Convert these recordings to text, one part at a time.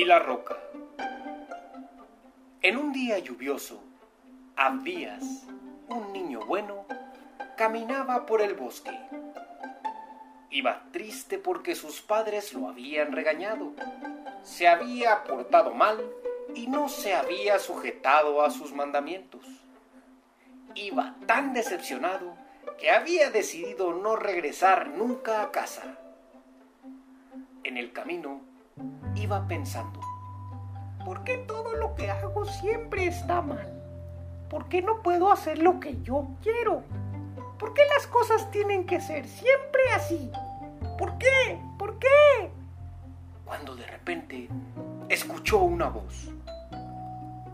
y la roca. En un día lluvioso, Abdías, un niño bueno, caminaba por el bosque. Iba triste porque sus padres lo habían regañado. Se había portado mal y no se había sujetado a sus mandamientos. Iba tan decepcionado que había decidido no regresar nunca a casa. En el camino iba pensando, ¿por qué todo lo que hago siempre está mal? ¿Por qué no puedo hacer lo que yo quiero? ¿Por qué las cosas tienen que ser siempre así? ¿Por qué? ¿Por qué? Cuando de repente escuchó una voz.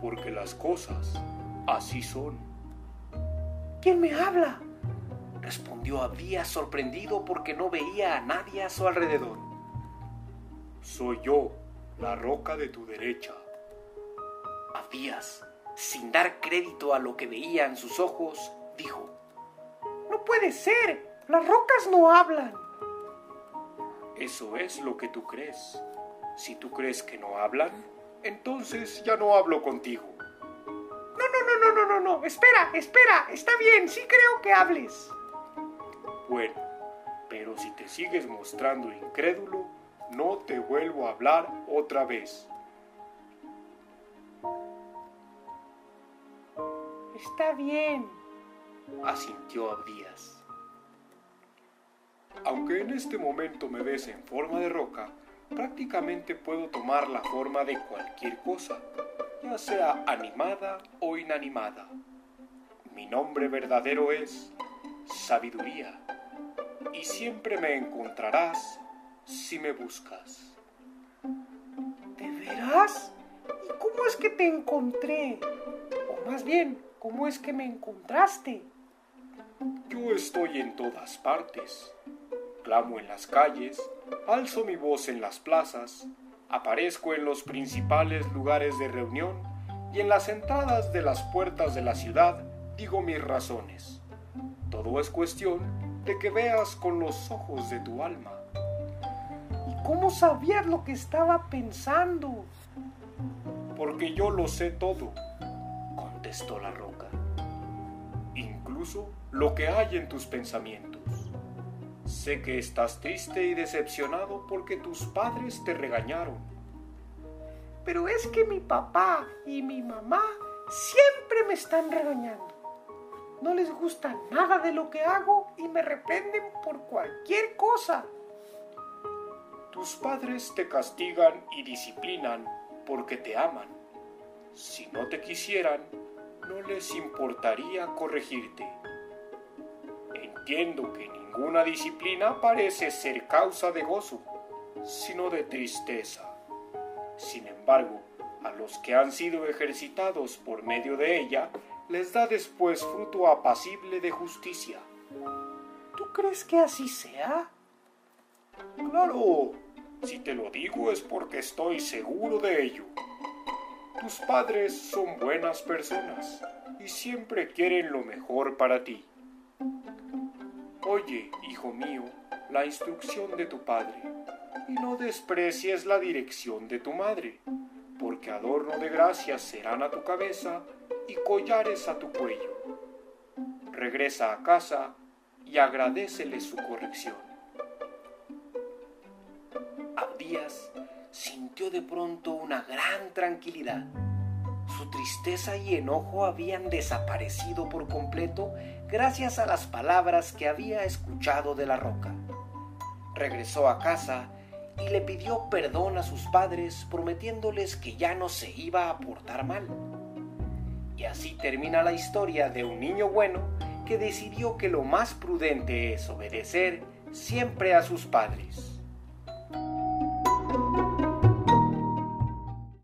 Porque las cosas así son. ¿Quién me habla? Respondió Abdías sorprendido porque no veía a nadie a su alrededor. Soy yo, la roca de tu derecha. Abdías, sin dar crédito a lo que veía en sus ojos, dijo, No puede ser, las rocas no hablan. Eso es lo que tú crees. Si tú crees que no hablan, entonces ya no hablo contigo. No, no, no, no, no, no, no. Espera, espera. Está bien, sí creo que hables. Bueno, pero si te sigues mostrando incrédulo, no te vuelvo a hablar otra vez. Está bien, asintió Abdías. Aunque en este momento me ves en forma de roca, prácticamente puedo tomar la forma de cualquier cosa, ya sea animada o inanimada. Mi nombre verdadero es sabiduría, y siempre me encontrarás si me buscas. ¿De veras? ¿Y cómo es que te encontré? O más bien, ¿cómo es que me encontraste? Yo estoy en todas partes. Clamo en las calles, alzo mi voz en las plazas, aparezco en los principales lugares de reunión y en las entradas de las puertas de la ciudad digo mis razones. Todo es cuestión de que veas con los ojos de tu alma. ¿Y cómo sabías lo que estaba pensando? Porque yo lo sé todo, contestó la roca. Incluso lo que hay en tus pensamientos. Sé que estás triste y decepcionado porque tus padres te regañaron. Pero es que mi papá y mi mamá siempre me están regañando. No les gusta nada de lo que hago y me reprenden por cualquier cosa. Tus padres te castigan y disciplinan porque te aman. Si no te quisieran, no les importaría corregirte. Entiendo que ninguna disciplina parece ser causa de gozo, sino de tristeza. Sin embargo, a los que han sido ejercitados por medio de ella, les da después fruto apacible de justicia. ¿Tú crees que así sea? Claro, si te lo digo es porque estoy seguro de ello. Tus padres son buenas personas y siempre quieren lo mejor para ti. Oye, hijo mío, la instrucción de tu padre y no desprecies la dirección de tu madre, porque adorno de gracias serán a tu cabeza y collares a tu cuello. Regresa a casa y agradecele su corrección. Sintió de pronto una gran tranquilidad. Su tristeza y enojo habían desaparecido por completo gracias a las palabras que había escuchado de la roca. Regresó a casa y le pidió perdón a sus padres prometiéndoles que ya no se iba a portar mal. Y así termina la historia de un niño bueno que decidió que lo más prudente es obedecer siempre a sus padres.